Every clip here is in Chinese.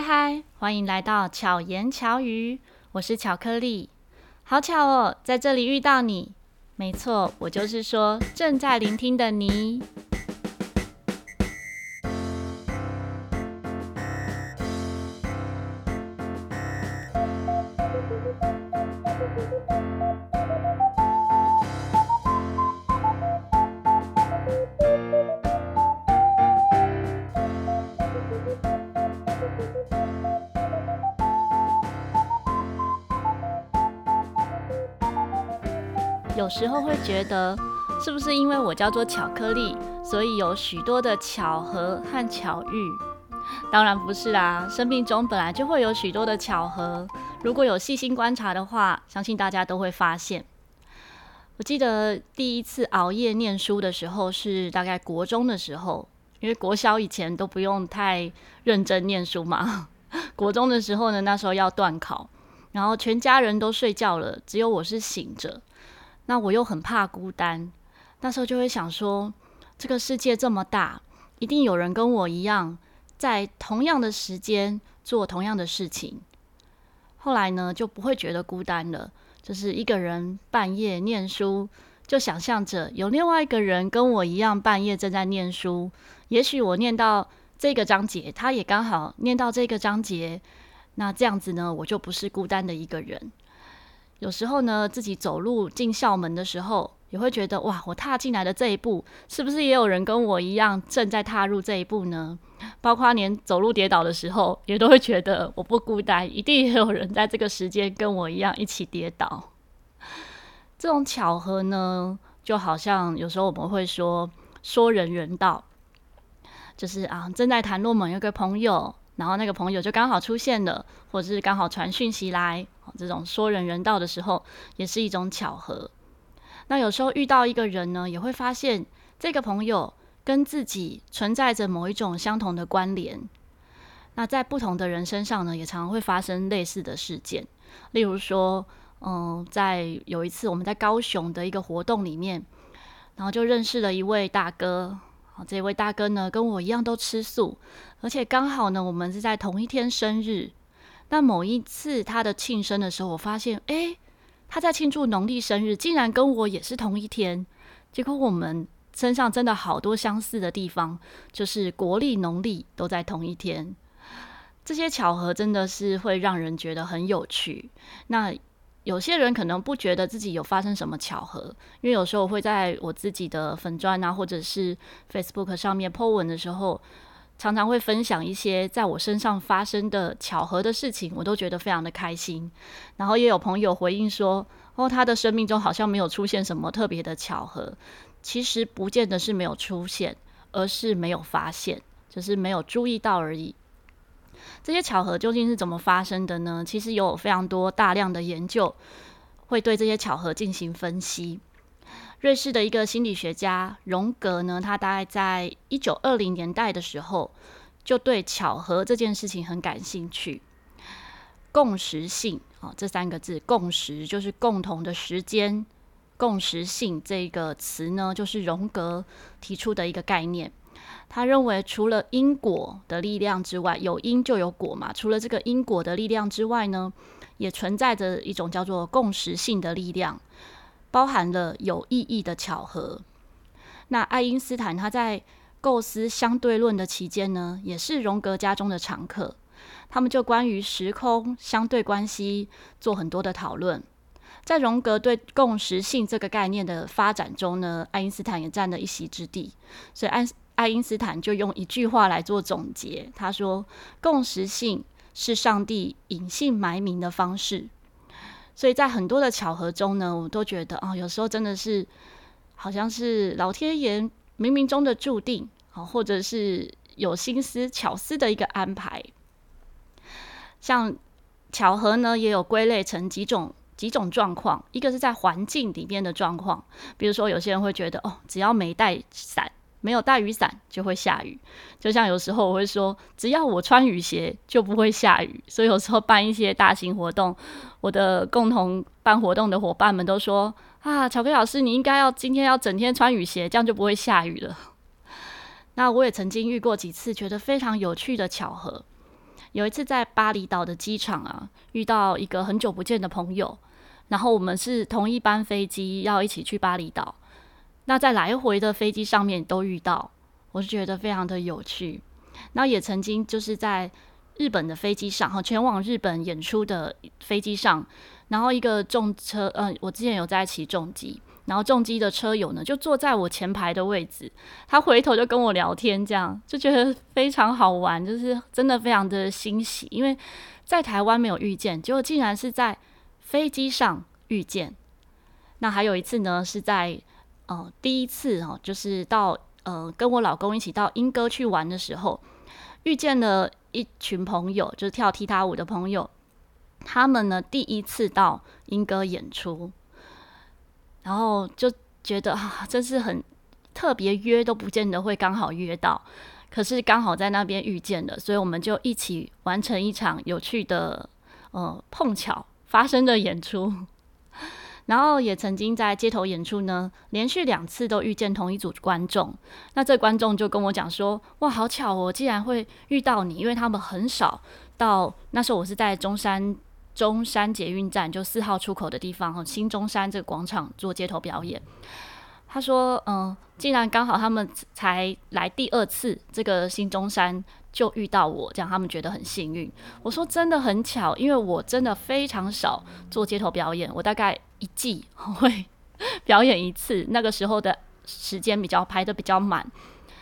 嗨嗨，欢迎来到巧言巧语，我是巧克力。好巧哦，在这里遇到你。没错，我就是说正在聆听的你。时候会觉得，是不是因为我叫做巧克力，所以有许多的巧合和巧遇？当然不是啦，生命中本来就会有许多的巧合。如果有细心观察的话，相信大家都会发现。我记得第一次熬夜念书的时候是大概国中的时候，因为国小以前都不用太认真念书嘛。国中的时候呢，那时候要段考，然后全家人都睡觉了，只有我是醒着。那我又很怕孤单，那时候就会想说，这个世界这么大，一定有人跟我一样，在同样的时间做同样的事情。后来呢，就不会觉得孤单了，就是一个人半夜念书，就想象着有另外一个人跟我一样半夜正在念书。也许我念到这个章节，他也刚好念到这个章节，那这样子呢，我就不是孤单的一个人。有时候呢，自己走路进校门的时候，也会觉得哇，我踏进来的这一步，是不是也有人跟我一样正在踏入这一步呢？包括连走路跌倒的时候，也都会觉得我不孤单，一定也有人在这个时间跟我一样一起跌倒。这种巧合呢，就好像有时候我们会说说人人道，就是啊，正在谈论某一个朋友。然后那个朋友就刚好出现了，或者是刚好传讯息来，这种说人人道的时候，也是一种巧合。那有时候遇到一个人呢，也会发现这个朋友跟自己存在着某一种相同的关联。那在不同的人身上呢，也常常会发生类似的事件。例如说，嗯，在有一次我们在高雄的一个活动里面，然后就认识了一位大哥。这位大哥呢，跟我一样都吃素，而且刚好呢，我们是在同一天生日。那某一次他的庆生的时候，我发现，诶，他在庆祝农历生日，竟然跟我也是同一天。结果我们身上真的好多相似的地方，就是国历、农历都在同一天。这些巧合真的是会让人觉得很有趣。那。有些人可能不觉得自己有发生什么巧合，因为有时候我会在我自己的粉钻啊，或者是 Facebook 上面 po 文的时候，常常会分享一些在我身上发生的巧合的事情，我都觉得非常的开心。然后也有朋友回应说，哦，他的生命中好像没有出现什么特别的巧合。其实不见得是没有出现，而是没有发现，就是没有注意到而已。这些巧合究竟是怎么发生的呢？其实有非常多大量的研究会对这些巧合进行分析。瑞士的一个心理学家荣格呢，他大概在一九二零年代的时候，就对巧合这件事情很感兴趣。共识性啊，这三个字，共识就是共同的时间，共识性这个词呢，就是荣格提出的一个概念。他认为，除了因果的力量之外，有因就有果嘛。除了这个因果的力量之外呢，也存在着一种叫做共识性的力量，包含了有意义的巧合。那爱因斯坦他在构思相对论的期间呢，也是荣格家中的常客。他们就关于时空相对关系做很多的讨论。在荣格对共识性这个概念的发展中呢，爱因斯坦也占了一席之地。所以爱爱因斯坦就用一句话来做总结，他说：“共识性是上帝隐姓埋名的方式。”所以在很多的巧合中呢，我都觉得啊、有时候真的是好像是老天爷冥冥中的注定啊，或者是有心思巧思的一个安排。像巧合呢，也有归类成几种几种状况，一个是在环境里面的状况，比如说有些人会觉得哦，只要没带伞。没有带雨伞就会下雨，就像有时候我会说，只要我穿雨鞋就不会下雨。所以有时候办一些大型活动，我的共同办活动的伙伴们都说：“啊，巧克力老师，你应该要今天要整天穿雨鞋，这样就不会下雨了。”那我也曾经遇过几次觉得非常有趣的巧合，有一次在巴厘岛的机场啊，遇到一个很久不见的朋友，然后我们是同一班飞机要一起去巴厘岛，那在来回的飞机上面都遇到，我是觉得非常的有趣。那也曾经就是在日本的飞机上，哈，前往日本演出的飞机上，然后一个重车，嗯、我之前有在骑重机。然后重机的车友呢，就坐在我前排的位置，他回头就跟我聊天，这样就觉得非常好玩，就是真的非常的欣喜，因为在台湾没有遇见，结果竟然是在飞机上遇见。那还有一次呢，是在呃第一次哦，就是到呃跟我老公一起到莺歌去玩的时候，遇见了一群朋友，就是跳踢踏舞的朋友，他们呢第一次到莺歌演出。然后就觉得啊，真是很特别，约都不见得会刚好约到，可是刚好在那边遇见了，所以我们就一起完成一场有趣的呃碰巧发生的演出。然后也曾经在街头演出呢，连续两次都遇见同一组观众。那这观众就跟我讲说：“哇，好巧哦，竟然会遇到你，因为他们很少到。那时候我是在中山。”中山捷运站就四号出口的地方，新中山这个广场做街头表演。他说：“嗯、竟，然刚好他们才来第二次，这个新中山就遇到我，这样他们觉得很幸运。”我说：“真的很巧，因为我真的非常少做街头表演，我大概一季 会表演一次，那个时候的时间比较排得比较满。”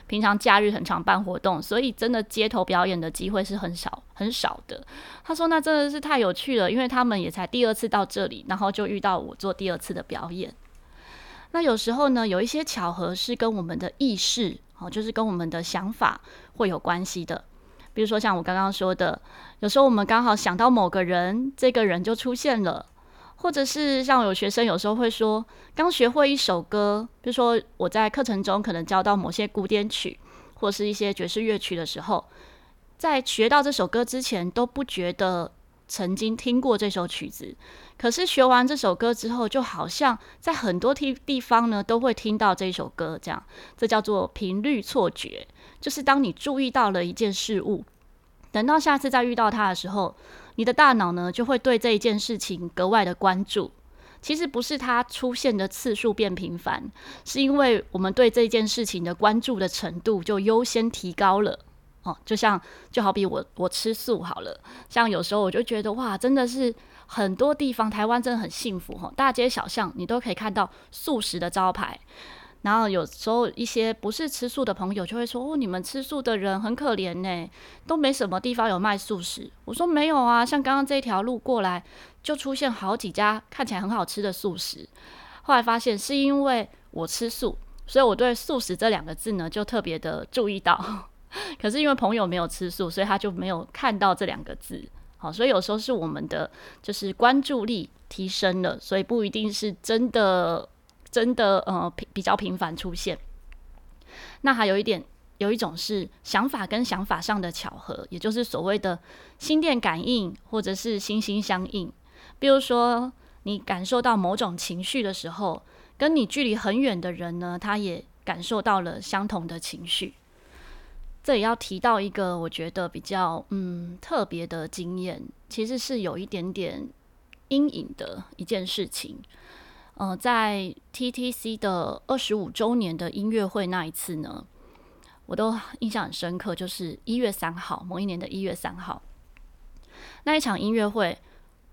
平常假日很常办活动，所以真的街头表演的机会是很少很少的。他说：“那真的是太有趣了，因为他们也才第二次到这里，然后就遇到我做第二次的表演。那有时候呢，有一些巧合是跟我们的意识，哦，就是跟我们的想法会有关系的。比如说像我刚刚说的，有时候我们刚好想到某个人，这个人就出现了。”或者是像有学生有时候会说，刚学会一首歌，比如说我在课程中可能教到某些古典曲，或是一些爵士乐曲的时候，在学到这首歌之前都不觉得曾经听过这首曲子，可是学完这首歌之后，就好像在很多地地方呢都会听到这首歌，这样，这叫做频率错觉，就是当你注意到了一件事物，等到下次再遇到它的时候。你的大脑呢，就会对这一件事情格外的关注。其实不是它出现的次数变频繁，是因为我们对这件事情的关注的程度就优先提高了。哦，就像就好比我我吃素好了，像有时候我就觉得哇，真的是很多地方台湾真的很幸福哈，大街小巷你都可以看到素食的招牌。然后有时候一些不是吃素的朋友就会说：“哦，你们吃素的人很可怜呢，都没什么地方有卖素食。”我说：“没有啊，像刚刚这条路过来就出现好几家看起来很好吃的素食。”后来发现是因为我吃素，所以我对“素食”这两个字呢就特别的注意到。可是因为朋友没有吃素，所以他就没有看到这两个字。好，所以有时候是我们的就是关注力提升了，所以不一定是真的。真的呃比较频繁出现，那还有一点，有一种是想法跟想法上的巧合，也就是所谓的心电感应或者是心心相印。比如说，你感受到某种情绪的时候，跟你距离很远的人呢，他也感受到了相同的情绪。这也要提到一个我觉得比较嗯特别的经验，其实是有一点点阴影的一件事情。呃，在 TTC 的二十五周年的音乐会那一次呢，我都印象很深刻，就是一月三号，某一年的一月三号那一场音乐会，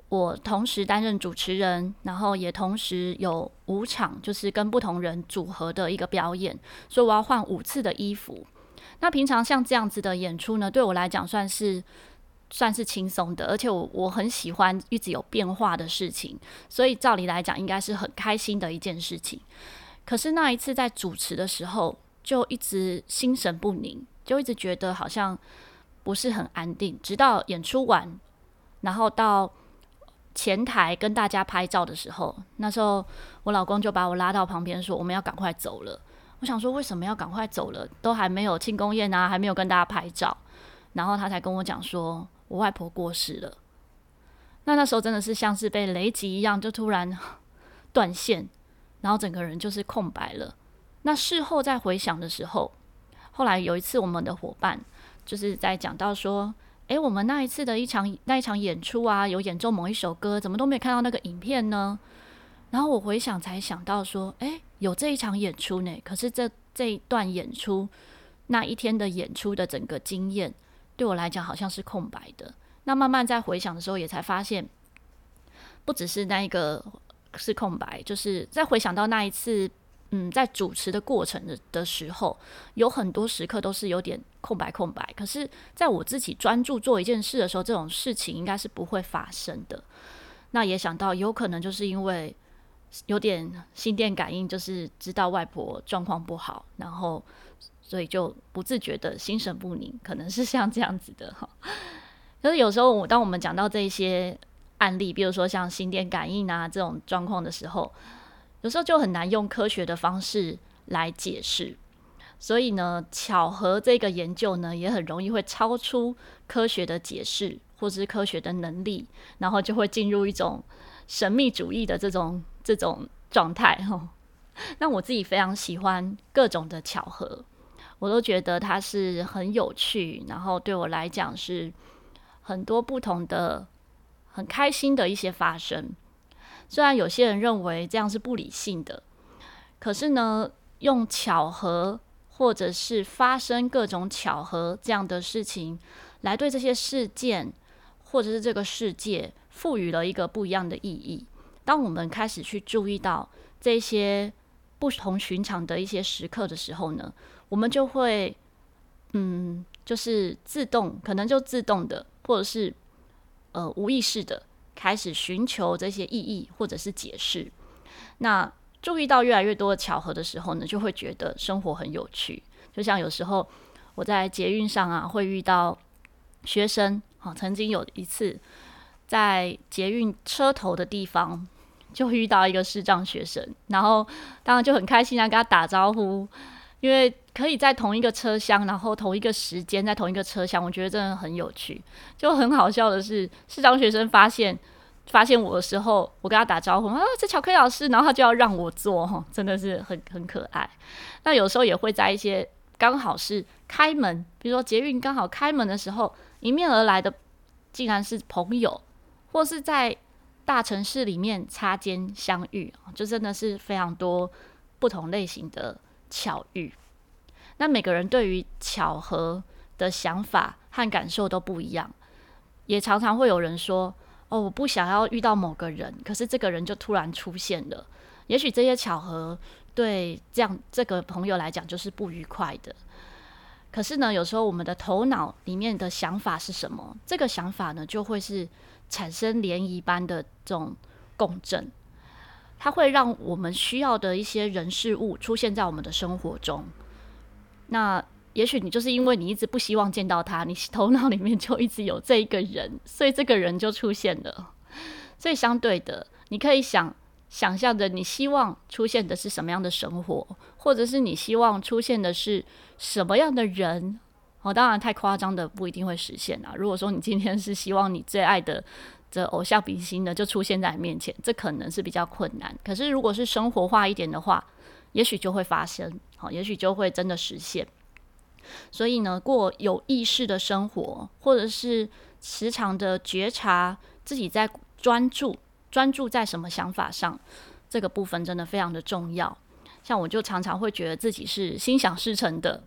我同时担任主持人，然后也同时有五场，就是跟不同人组合的一个表演，所以我要换五次的衣服。那平常像这样子的演出呢，对我来讲算是。算是轻松的，而且我我很喜欢一直有变化的事情，所以照理来讲应该是很开心的一件事情。可是那一次在主持的时候，就一直心神不宁，就一直觉得好像不是很安定。直到演出完，然后到前台跟大家拍照的时候，那时候我老公就把我拉到旁边说：“我们要赶快走了。”我想说：“为什么要赶快走了？都还没有庆功宴啊，还没有跟大家拍照。”然后他才跟我讲说。我外婆过世了，那那时候真的是像是被雷击一样，就突然 断线，然后整个人就是空白了。那事后再回想的时候，后来有一次我们的伙伴就是在讲到说，诶，我们那一次的一场那一场演出啊，有演奏某一首歌，怎么都没看到那个影片呢？然后我回想才想到说，诶，有这一场演出呢。可是这这一段演出那一天的演出的整个经验，对我来讲好像是空白的。那慢慢在回想的时候，也才发现，不只是那一个是空白，就是在回想到那一次，嗯，在主持的过程的的时候，有很多时刻都是有点空白空白。可是，在我自己专注做一件事的时候，这种事情应该是不会发生的。那也想到，有可能就是因为。有点心电感应，就是知道外婆状况不好，然后所以就不自觉的心神不宁，可能是像这样子的哈。可是有时候，我当我们讲到这些案例，比如说像心电感应啊这种状况的时候，有时候就很难用科学的方式来解释。所以呢，巧合这个研究呢，也很容易会超出科学的解释或是科学的能力，然后就会进入一种神秘主义的这种。这种状态哈，那我自己非常喜欢各种的巧合，我都觉得它是很有趣，然后对我来讲是很多不同的、很开心的一些发生。虽然有些人认为这样是不理性的，可是呢，用巧合或者是发生各种巧合这样的事情，来对这些事件或者是这个世界赋予了一个不一样的意义。当我们开始去注意到这些不同寻常的一些时刻的时候呢，我们就会，嗯，就是自动，可能就自动的，或者是呃无意识的开始寻求这些意义或者是解释。那注意到越来越多的巧合的时候呢，就会觉得生活很有趣。就像有时候我在捷运上啊，会遇到学生，啊，曾经有一次在捷运车头的地方。就遇到一个视障学生，然后当然就很开心啊，跟他打招呼，因为可以在同一个车厢，然后同一个时间在同一个车厢，我觉得真的很有趣。就很好笑的是，视障学生发现发现我的时候，我跟他打招呼啊，这巧克力老师，然后他就要让我坐，真的是很很可爱。那有时候也会在一些刚好是开门，比如说捷运刚好开门的时候，迎面而来的竟然是朋友，或是在。大城市里面擦肩相遇，就真的是非常多不同类型的巧遇。那每个人对于巧合的想法和感受都不一样，也常常会有人说：“哦，我不想要遇到某个人，可是这个人就突然出现了。”也许这些巧合对这样这个朋友来讲就是不愉快的。可是呢，有时候我们的头脑里面的想法是什么？这个想法呢，就会是。产生涟漪般的这种共振，它会让我们需要的一些人事物出现在我们的生活中。那也许你就是因为你一直不希望见到他，你头脑里面就一直有这一个人，所以这个人就出现了。所以相对的，你可以想想象着你希望出现的是什么样的生活，或者是你希望出现的是什么样的人。哦，当然太夸张的不一定会实现啊。如果说你今天是希望你最爱的这偶像明星呢，就出现在你面前，这可能是比较困难。可是如果是生活化一点的话，也许就会发生，好，也许就会真的实现。所以呢，过有意识的生活，或者是时常的觉察自己在专注，专注在什么想法上，这个部分真的非常的重要。像我就常常会觉得自己是心想事成的。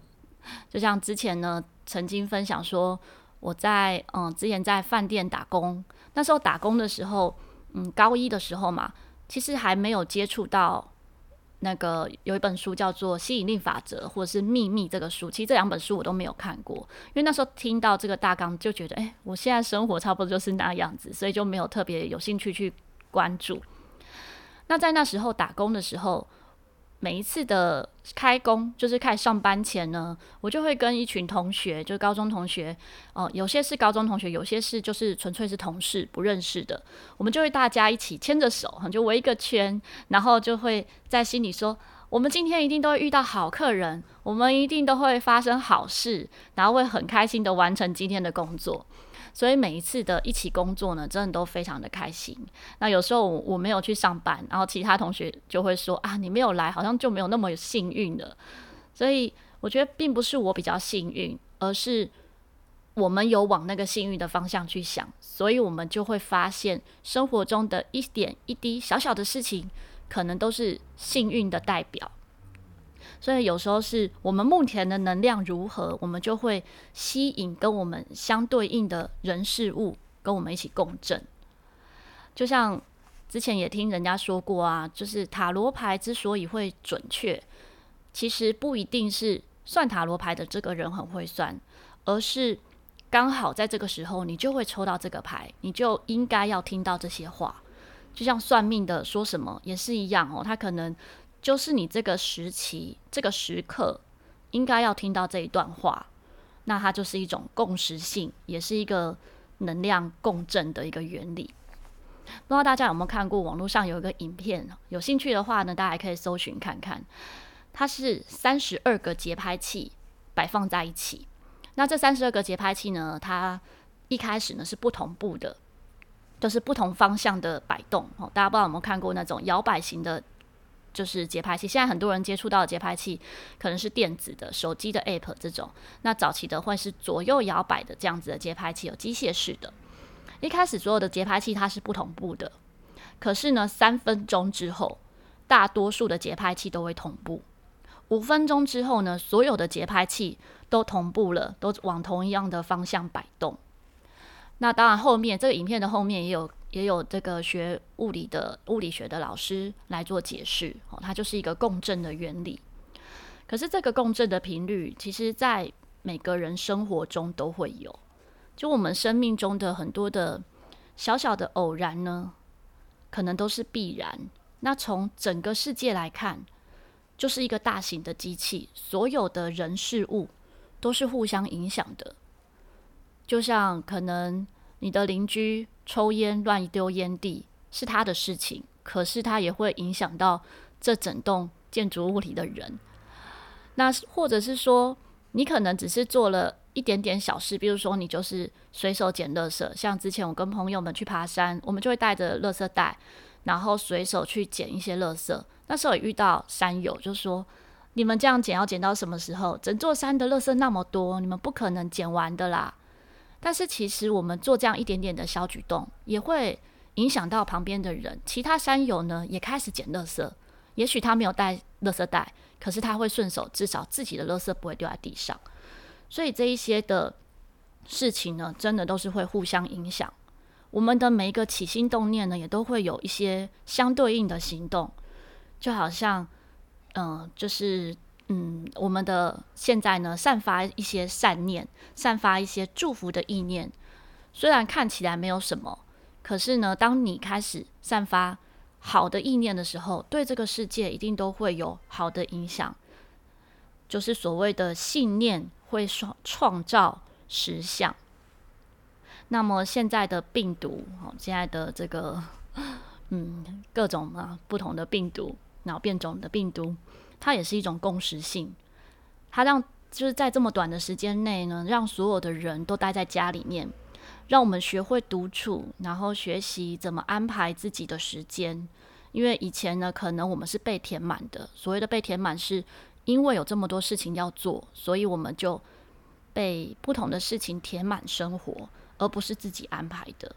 就像之前呢，曾经分享说，我在嗯之前在饭店打工，那时候打工的时候，嗯高一的时候嘛，其实还没有接触到那个有一本书叫做《吸引力法则》或者是《秘密》这个书，其实这两本书我都没有看过，因为那时候听到这个大纲就觉得，哎，我现在生活差不多就是那样子，所以就没有特别有兴趣去关注。那在那时候打工的时候。每一次的开工，就是开始上班前呢，我就会跟一群同学，就是高中同学，哦、有些是高中同学，有些是就是纯粹是同事，不认识的，我们就会大家一起牵着手，就围一个圈，然后就会在心里说，我们今天一定都会遇到好客人，我们一定都会发生好事，然后会很开心的完成今天的工作。所以每一次的一起工作呢，真的都非常的开心。那有时候我没有去上班，然后其他同学就会说啊，你没有来，好像就没有那么幸运了。所以我觉得并不是我比较幸运，而是我们有往那个幸运的方向去想，所以我们就会发现生活中的一点一滴小小的事情，可能都是幸运的代表。所以有时候是我们目前的能量如何，我们就会吸引跟我们相对应的人事物跟我们一起共振。就像之前也听人家说过啊，就是塔罗牌之所以会准确，其实不一定是算塔罗牌的这个人很会算，而是。刚好在这个时候，你就会抽到这个牌，你就应该要听到这些话。就像算命的说什么也是一样哦，他可能就是你这个时期、这个时刻应该要听到这一段话。那它就是一种共识性，也是一个能量共振的一个原理。不知道大家有没有看过网络上有一个影片？有兴趣的话呢，大家可以搜寻看看。它是三十二个节拍器摆放在一起。那这三十二个节拍器呢，它一开始呢是不同步的，就是不同方向的摆动。哦，大家不知道有没有看过那种摇摆型的，就是节拍器。现在很多人接触到的节拍器可能是电子的、手机的 App 这种。那早期的会是左右摇摆的这样子的节拍器，有机械式的。一开始所有的节拍器它是不同步的，可是呢，三分钟之后，大多数的节拍器都会同步。五分钟之后呢，所有的节拍器。都同步了，都往同一样的方向摆动。那当然，后面这个影片的后面也有也有这个学物理的物理学的老师来做解释。哦，它就是一个共振的原理。可是这个共振的频率，其实在每个人生活中都会有。就我们生命中的很多的小小的偶然呢，可能都是必然。那从整个世界来看，就是一个大型的机器，所有的人事物。都是互相影响的，就像可能你的邻居抽烟乱丢烟蒂是他的事情，可是他也会影响到这整栋建筑物里的人。那或者是说，你可能只是做了一点点小事，比如说你就是随手捡垃圾，像之前我跟朋友们去爬山，我们就会带着垃圾袋，然后随手去捡一些垃圾。那时候也遇到山友，就说。你们这样捡要捡到什么时候？整座山的垃圾那么多，你们不可能捡完的啦。但是其实我们做这样一点点的小举动，也会影响到旁边的人。其他山友呢，也开始捡垃圾。也许他没有带垃圾袋，可是他会顺手，至少自己的垃圾不会掉在地上。所以这一些的事情呢，真的都是会互相影响。我们的每一个起心动念呢，也都会有一些相对应的行动，就好像。嗯，就是嗯，我们的现在呢，散发一些善念，散发一些祝福的意念。虽然看起来没有什么，可是呢，当你开始散发好的意念的时候，对这个世界一定都会有好的影响。就是所谓的信念会创创造实相。那么现在的病毒，哦，现在的这个嗯，各种啊不同的病毒。脑变种的病毒，它也是一种共识性。它让就是在这么短的时间内呢，让所有的人都待在家里面，让我们学会独处，然后学习怎么安排自己的时间。因为以前呢，可能我们是被填满的。所谓的被填满，是因为有这么多事情要做，所以我们就被不同的事情填满生活，而不是自己安排的。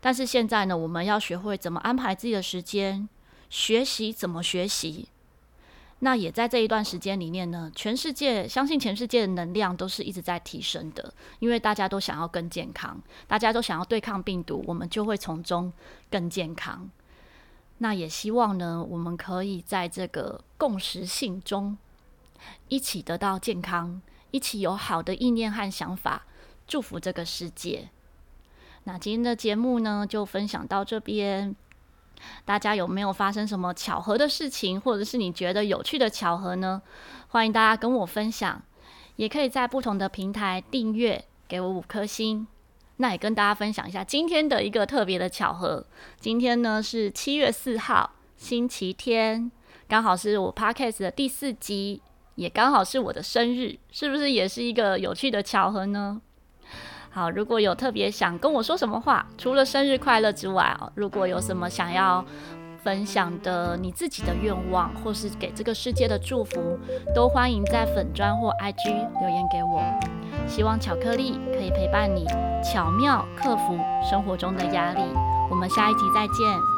但是现在呢，我们要学会怎么安排自己的时间。学习怎么学习？那也在这一段时间里面呢，全世界相信全世界的能量都是一直在提升的，因为大家都想要更健康，大家都想要对抗病毒，我们就会从中更健康。那也希望呢，我们可以在这个共识性中一起得到健康，一起有好的意念和想法，祝福这个世界。那今天的节目呢，就分享到这边。大家有没有发生什么巧合的事情，或者是你觉得有趣的巧合呢？欢迎大家跟我分享，也可以在不同的平台订阅，给我五颗星。那也跟大家分享一下今天的一个特别的巧合。今天呢是七月四号，星期天，刚好是我 Podcast 的第四集，也刚好是我的生日，是不是也是一个有趣的巧合呢？好，如果有特别想跟我说什么话，除了生日快乐之外哦，如果有什么想要分享的你自己的愿望，或是给这个世界的祝福，都欢迎在粉砖或 IG 留言给我。希望巧克力可以陪伴你，巧妙克服生活中的压力。我们下一集再见。